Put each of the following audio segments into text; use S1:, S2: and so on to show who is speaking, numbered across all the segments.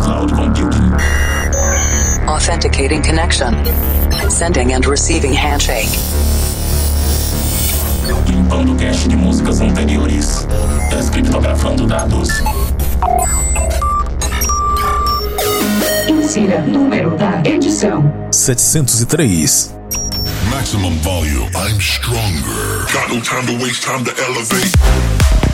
S1: cloud computing.
S2: Authenticating connection. Sending and receiving handshake.
S1: Limpando cache de músicas anteriores. Descriptografando dados.
S3: Insira número da edição:
S4: 703.
S5: Maximum volume. I'm stronger. Got no time to waste, time to elevate.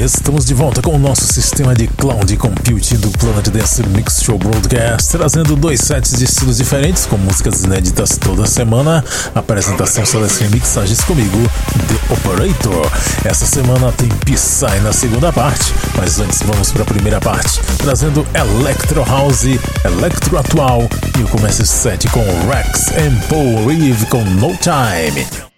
S4: Estamos de volta com o nosso sistema de cloud computing do Planet Dance Mix Show Broadcast, trazendo dois sets de estilos diferentes com músicas inéditas toda semana. Apresentação, seleção mixagens comigo, The Operator. Essa semana tem Psy na segunda parte, mas antes vamos para a primeira parte, trazendo Electro House, Electro Atual e eu começo esse set com Rex and Paul Reeve com No Time.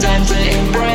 S6: Time to impress.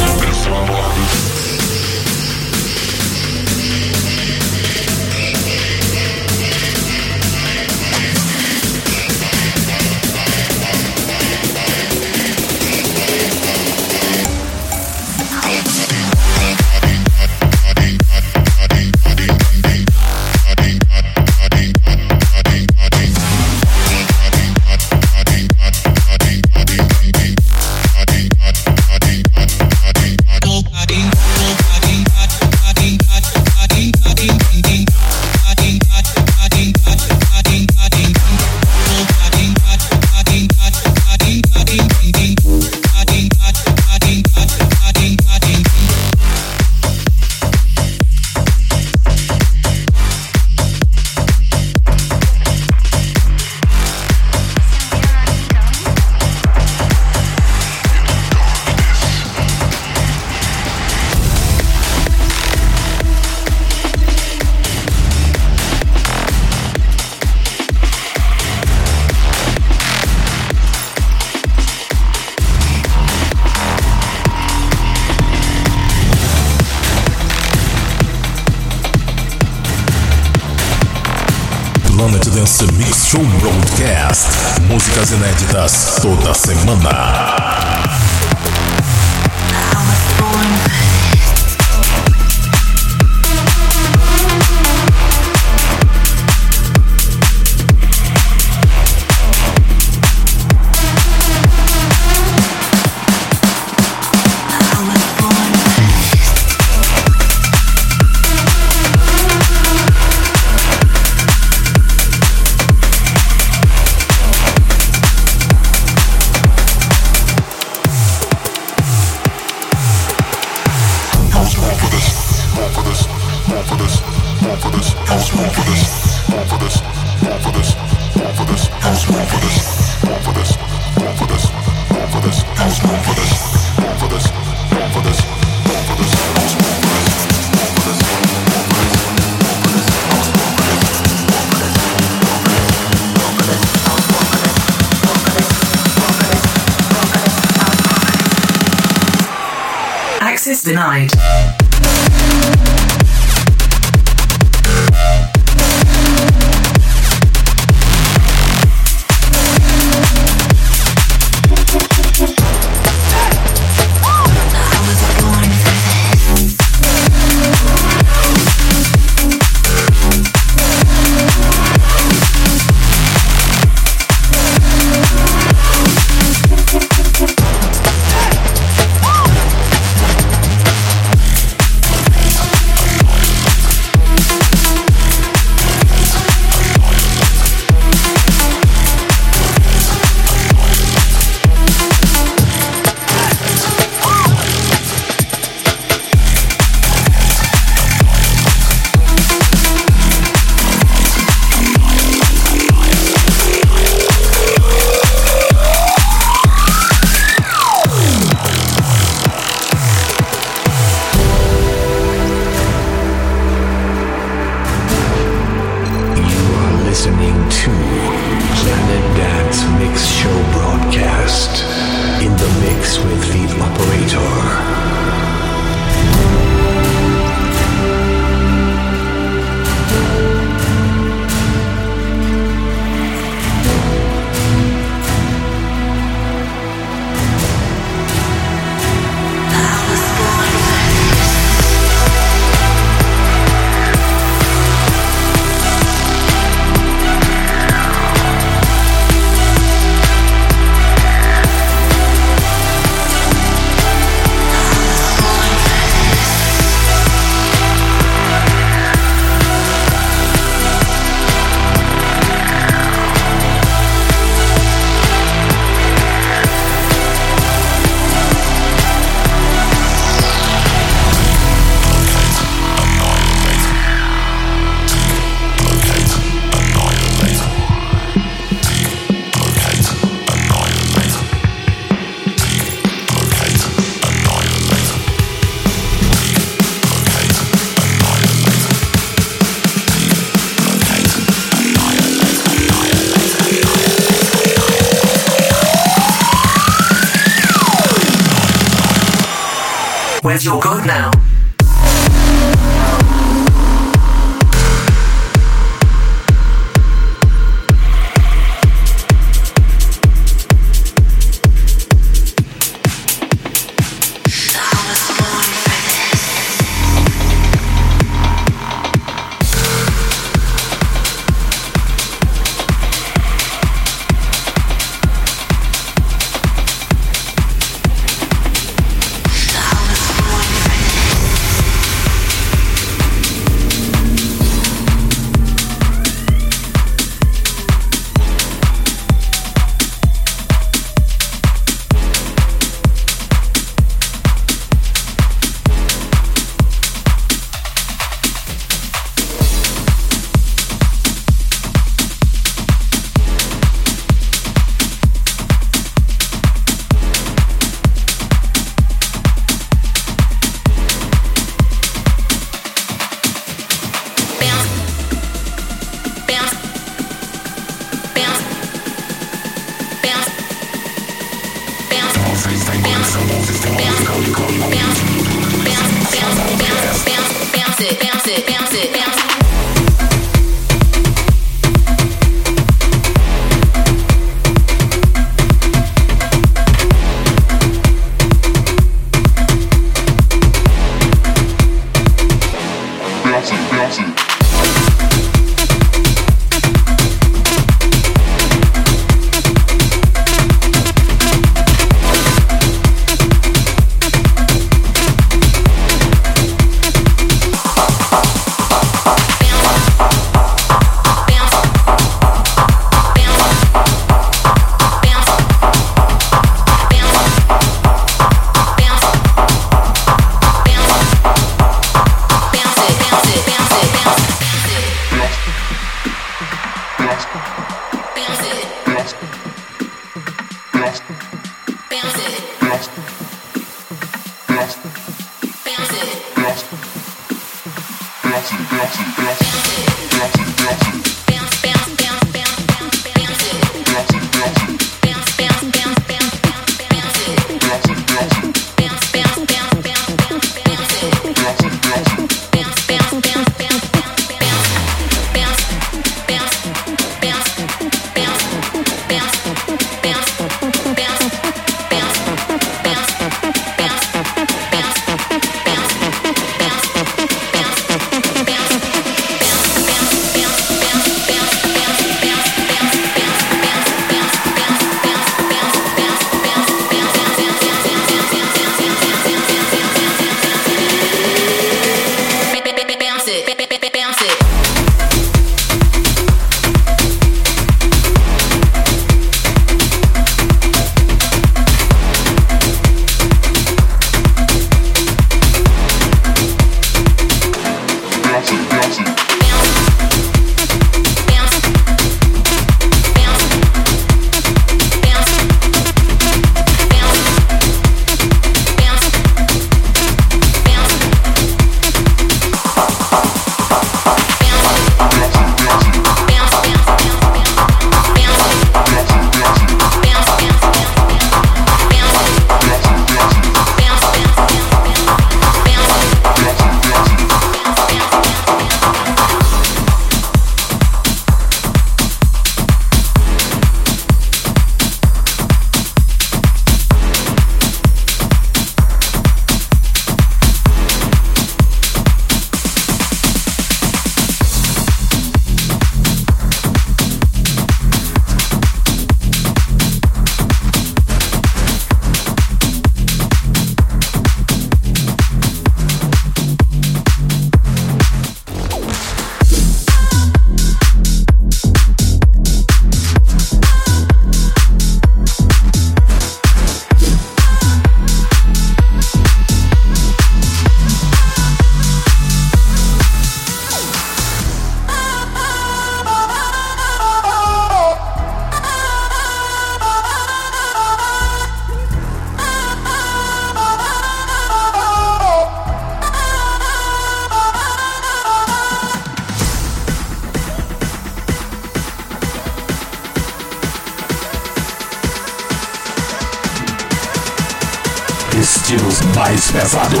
S6: pesado.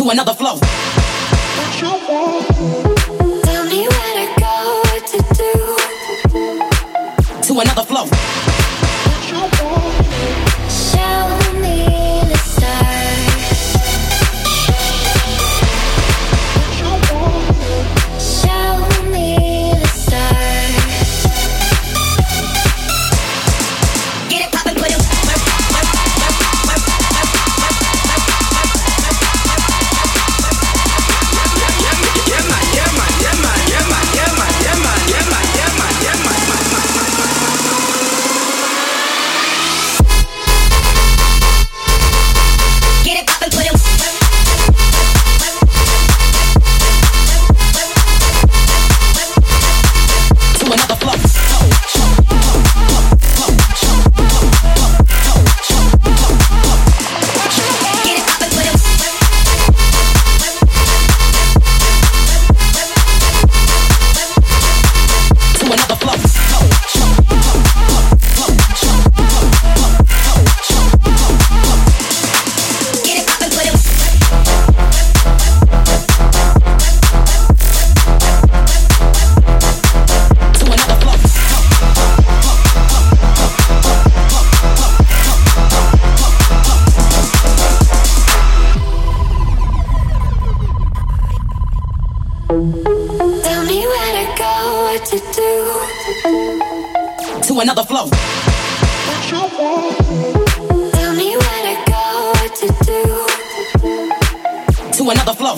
S6: to
S7: another flow.
S8: Tell me where to go, what to do.
S7: To another flow.
S8: what to do.
S7: To another flow.
S8: Tell me where to go, what to do.
S7: To another flow.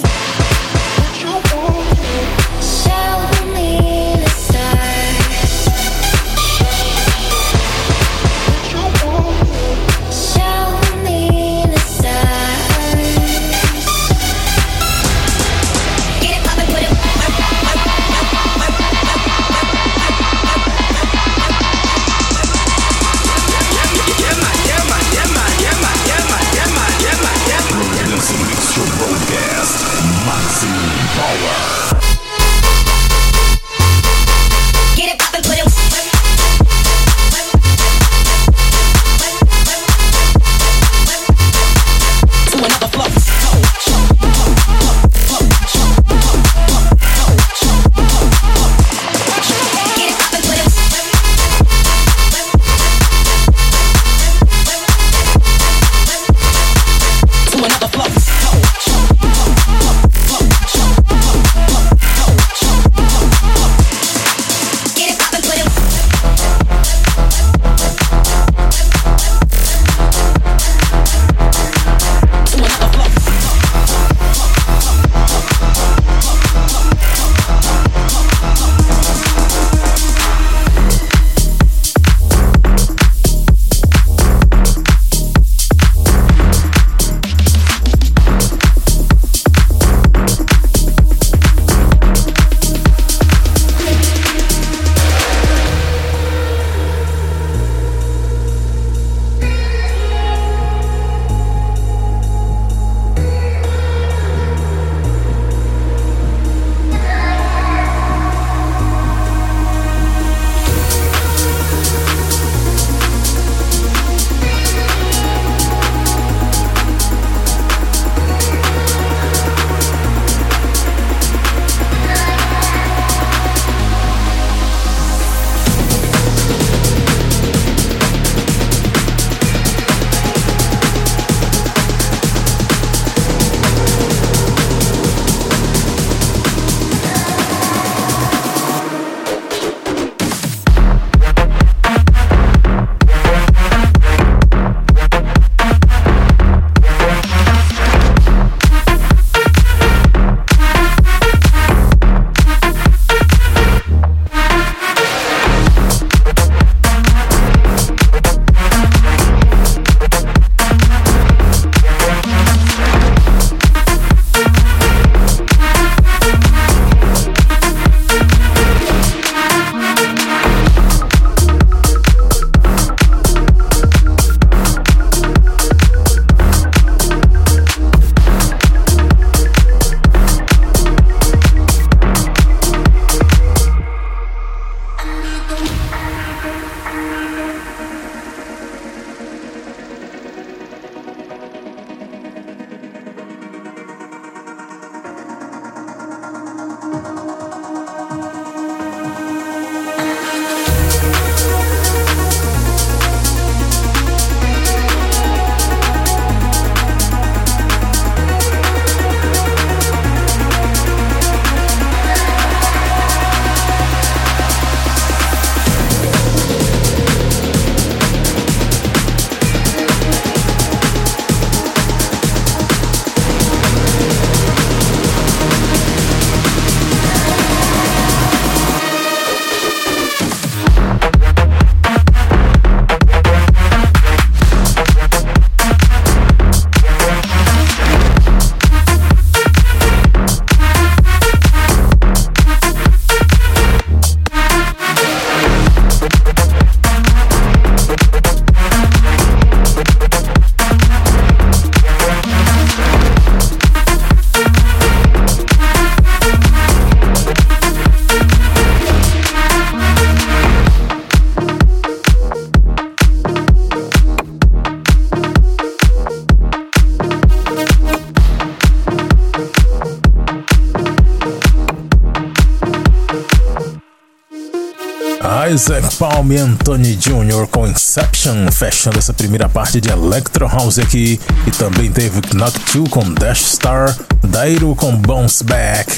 S4: Isaac Palm e Anthony Jr. com Inception, fechando essa primeira parte de Electro House aqui. E também teve Knock 2 com Dash Star, Dairo com Bounce Back,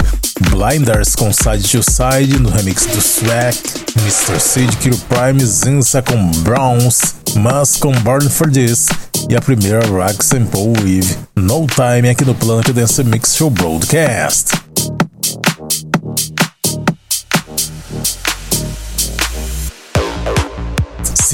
S4: Blinders com Side to Side no remix do Swag, Mr. Seed Kill Prime Zinsa com Browns, Mas com Born for This e a primeira Rag Sample with No Time aqui no Planet Dance Mix Show Broadcast.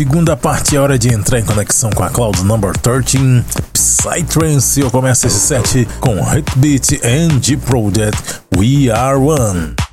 S4: Segunda parte é hora de entrar em conexão com a Cloud Number 13, Psytrance. Eu começo esse set com Hitbeat and G Project We Are One.
S9: One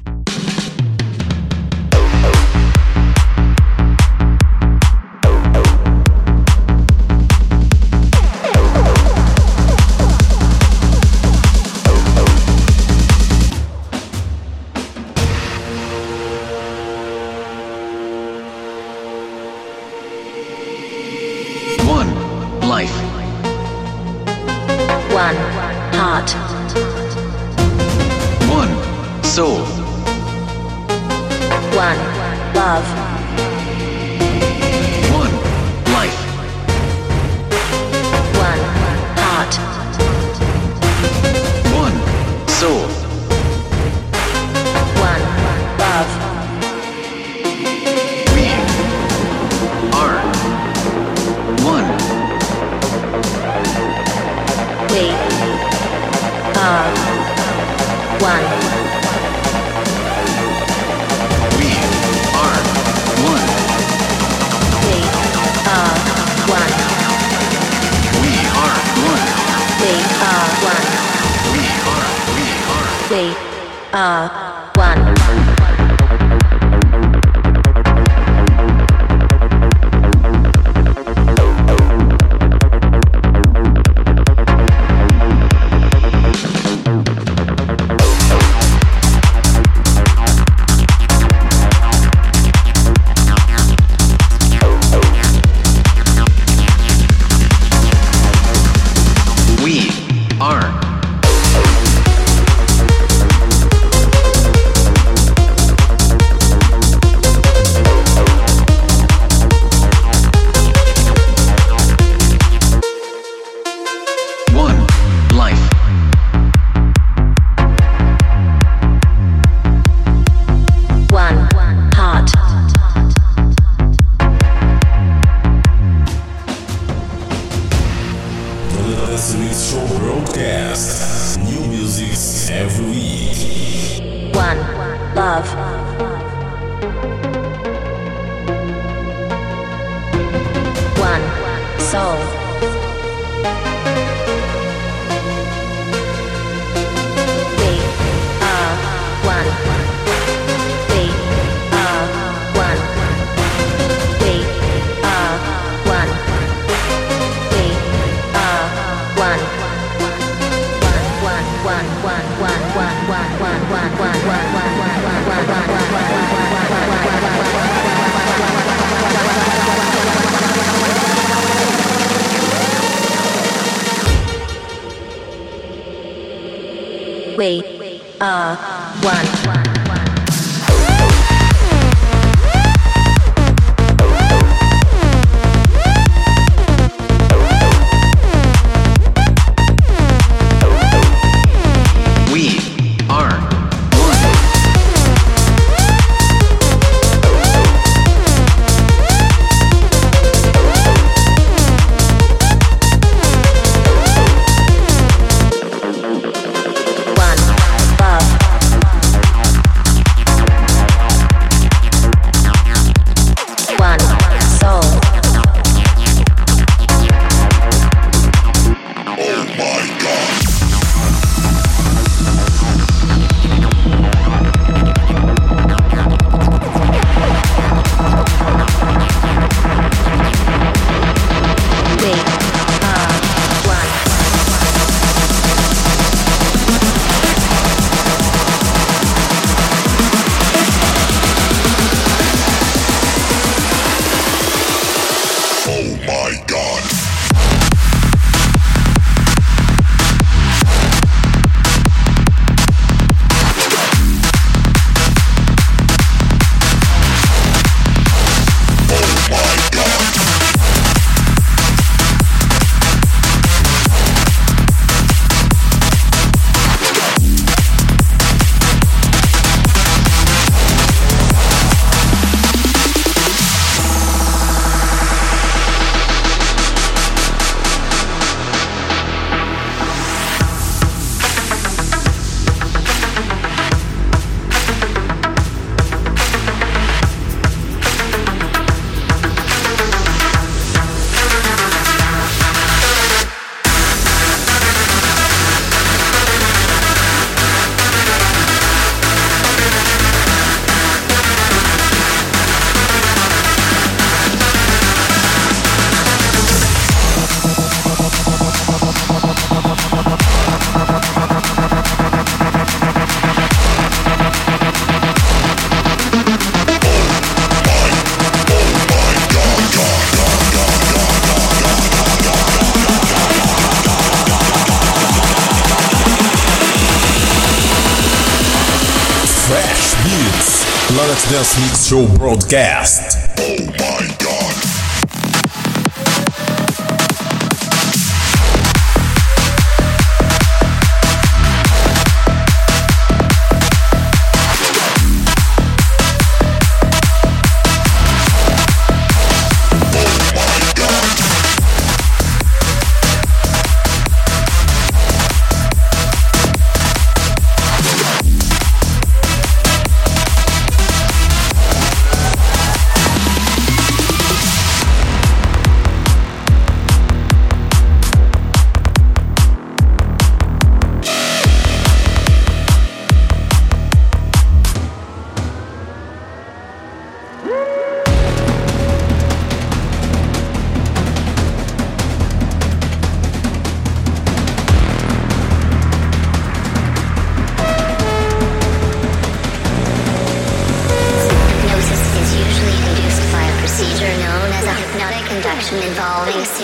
S4: Mix Show Broadcast.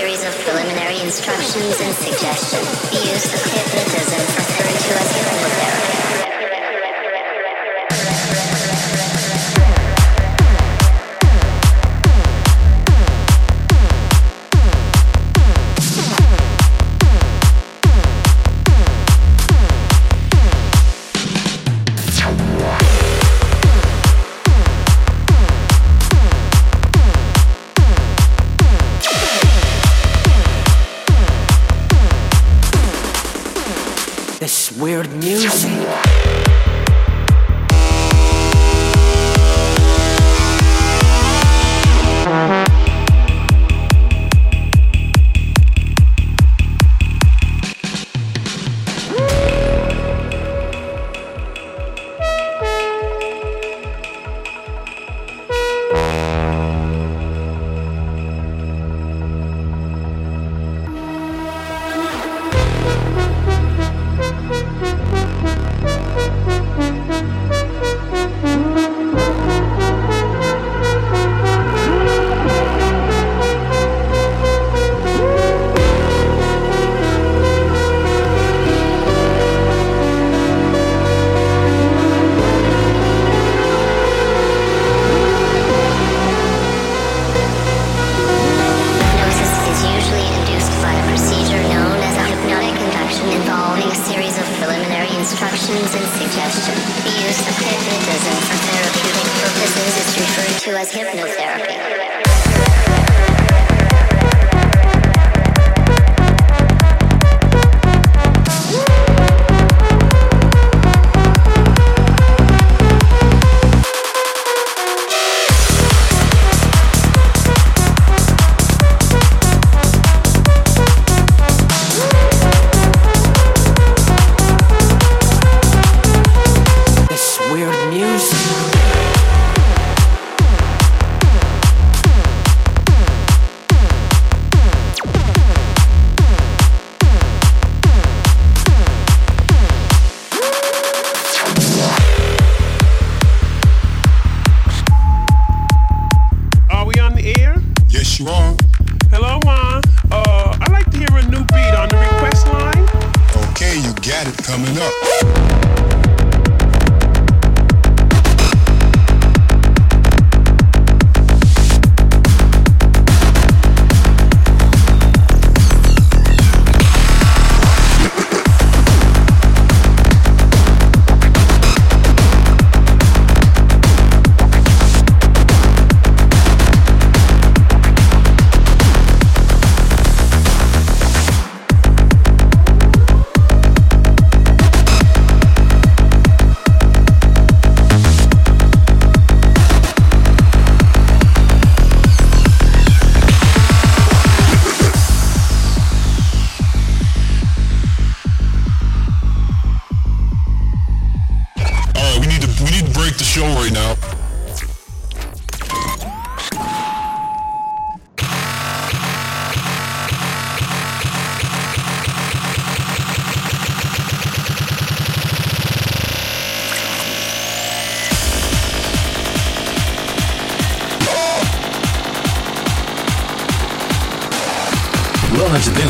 S10: series of preliminary instructions and suggestions. The use of hypnotism referred to as hypnotherapy.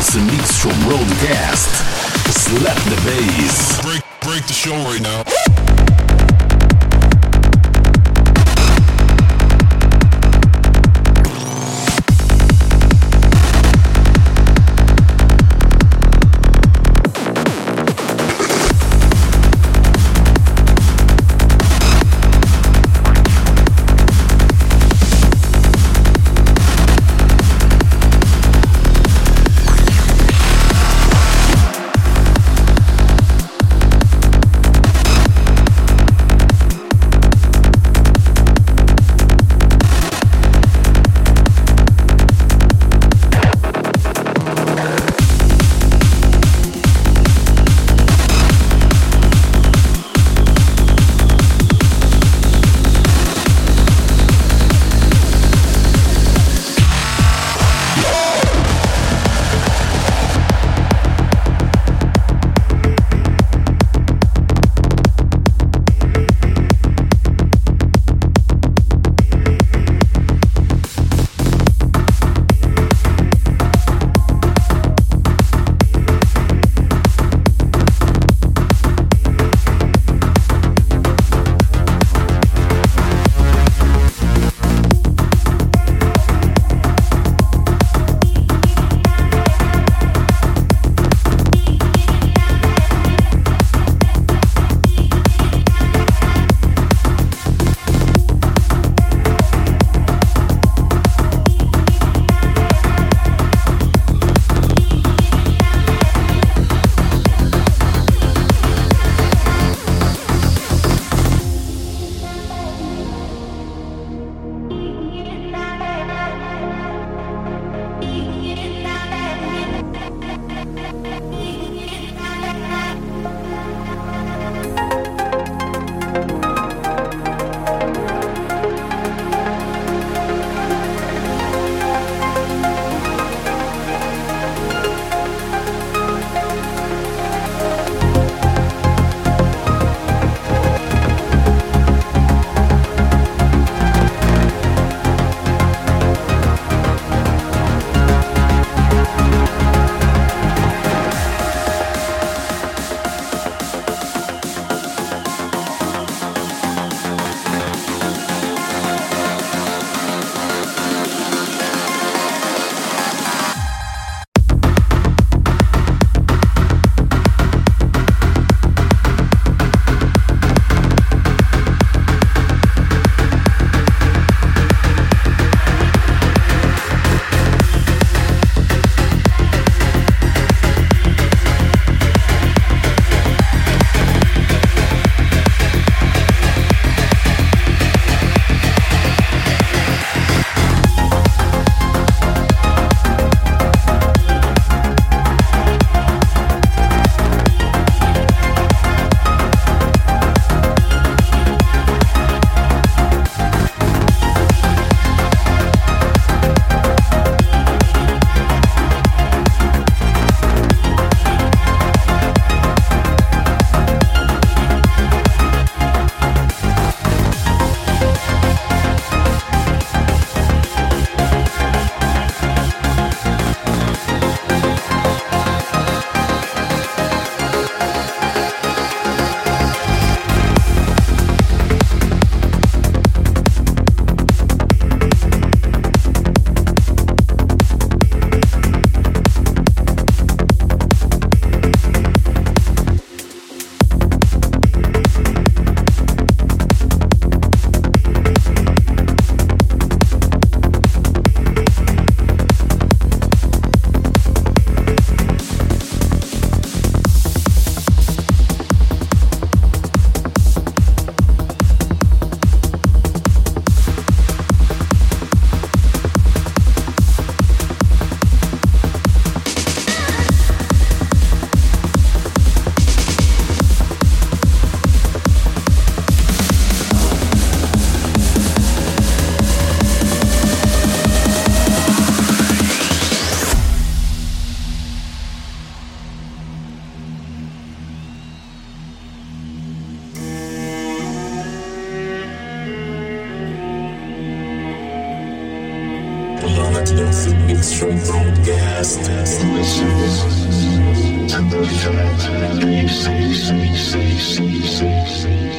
S4: house mix from Roadcast. Slap the bass.
S5: Break, break the show right now.
S4: Planet Dance Mix Show Broadcast.
S11: Thank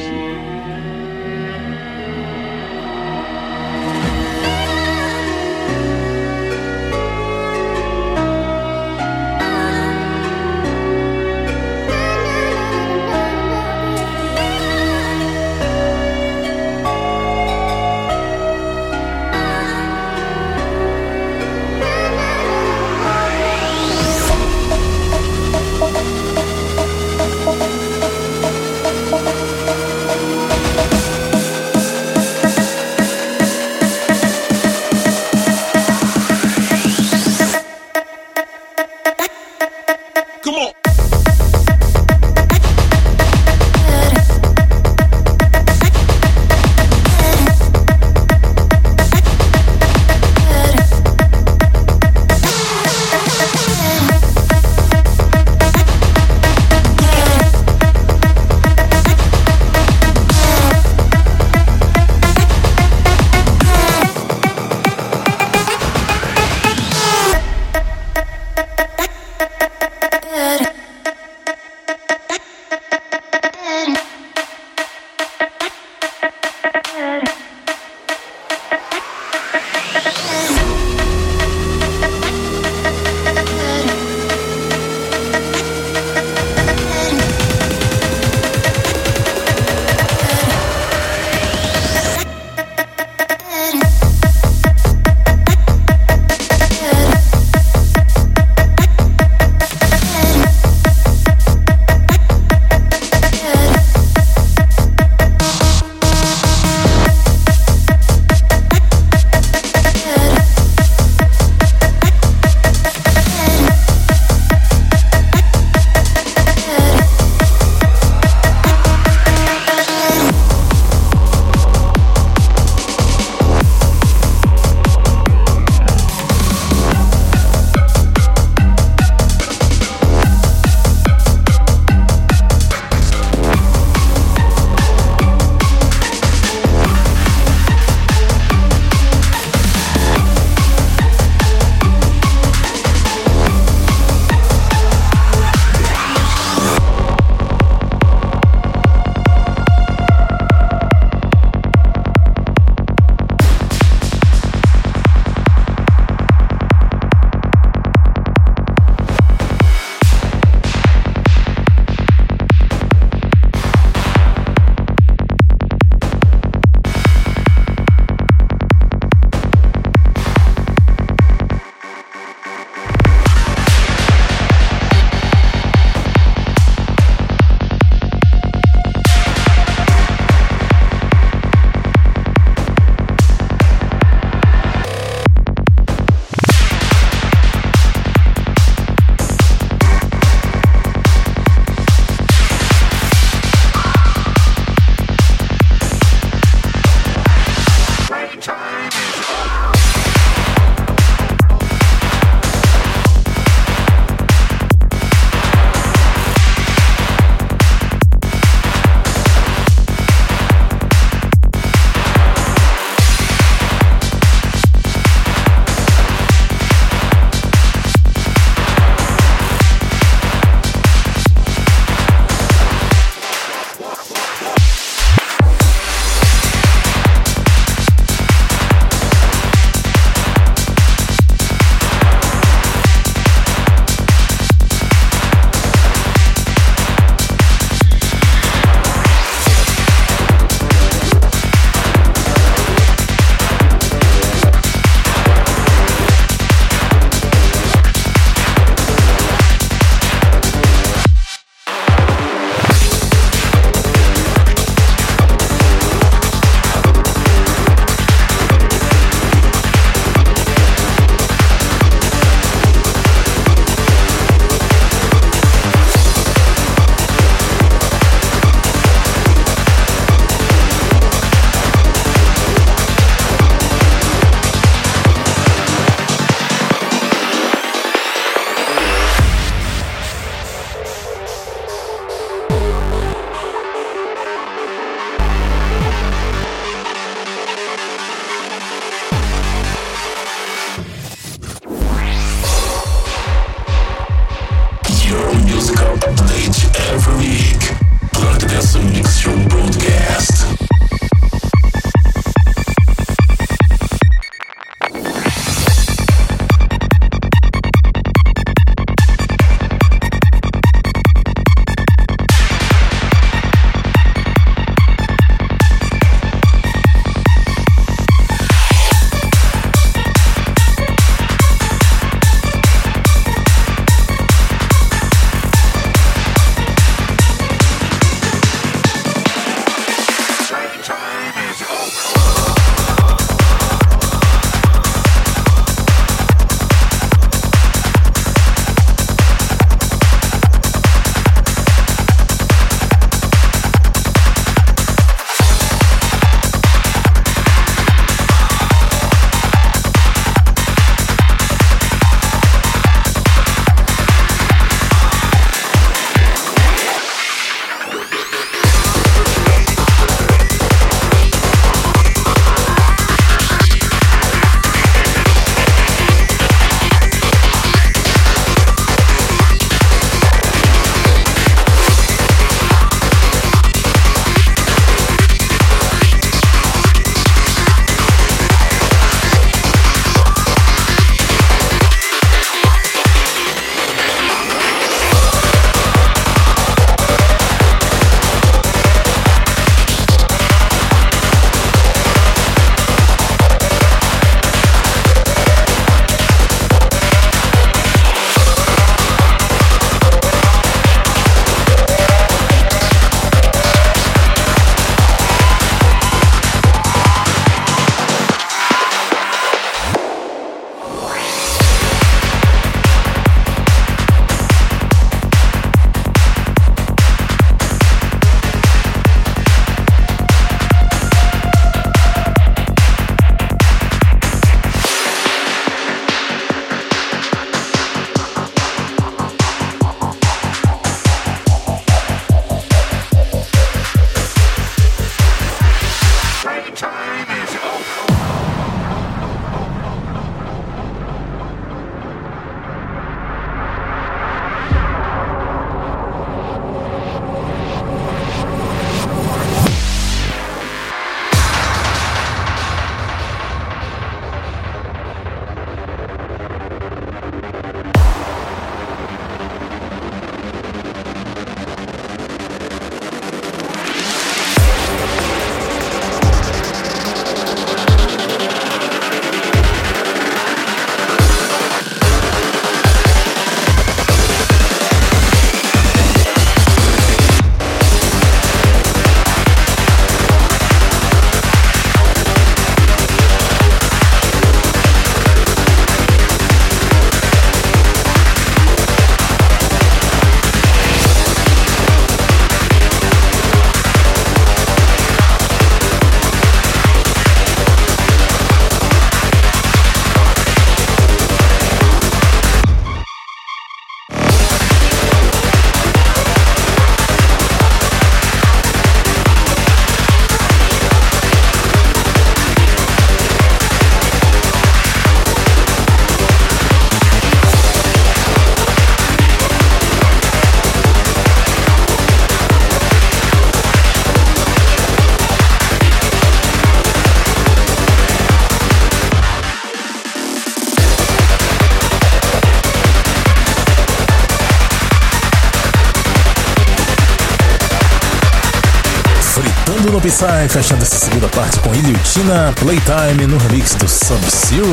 S4: Psy, fechando essa segunda parte com Ilhutina Playtime no remix do Sub-Zero.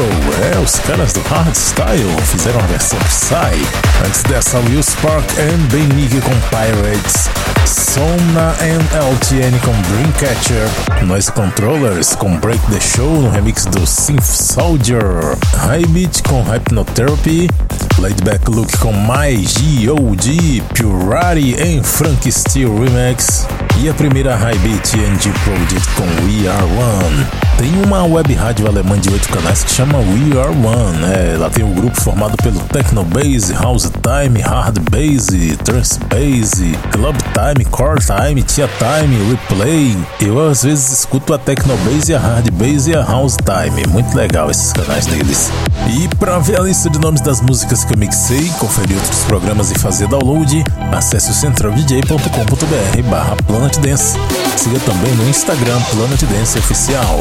S4: É, os caras do Hardstyle fizeram a versão Psy. Antes dessa, Will Spark and Ben Nick com Pirates. Sona and LTN com Dreamcatcher. Noise Controllers com Break the Show no remix do Synth Soldier. High Beat com Hypnotherapy. Laidback Look com My G.O.D. Purari em Frank Steel Remix. E a primeira High Beat NG Project com We Are One. Tem uma web rádio alemã de oito canais que chama We Are One. É, ela tem um grupo formado pelo Techno Bass, House Time, Hard Bass, Trance Bass, Club Time, Core Time, Tia Time, Replay. Eu às vezes escuto a Techno Bass, a Hard Bass e a House Time. Muito legal esses canais deles. E para ver a lista de nomes das músicas que eu mixei, conferir outros programas e fazer download, acesse o centraldj.com.br barra Planet Dance. Siga também no Instagram Planet Dance Oficial.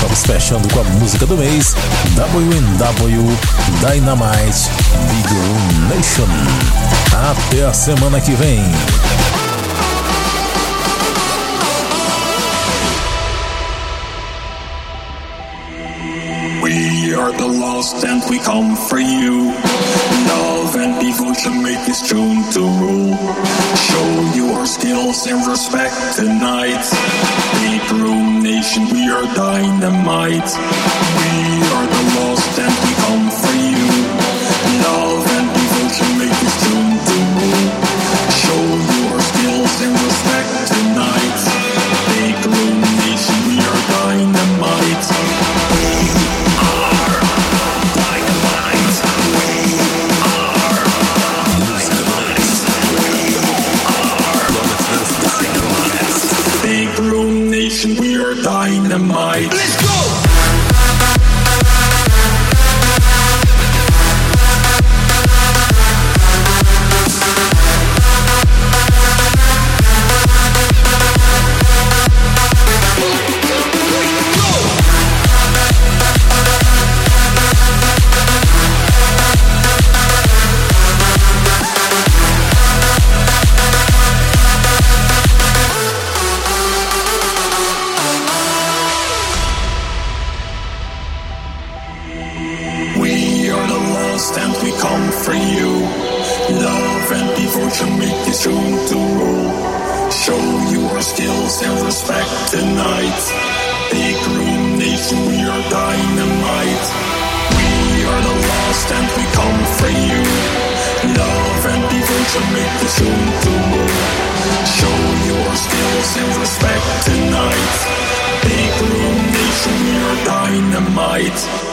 S4: Vamos fechando com a música do mês, WNW Dynamite Big Room Nation. Até a semana que vem.
S1: Lost and we come for you. Love and devotion make this tune to rule. Show you our skills and respect tonight. Big room nation, we are dynamite. We are the Show you our skills and respect tonight. Big room dynamite.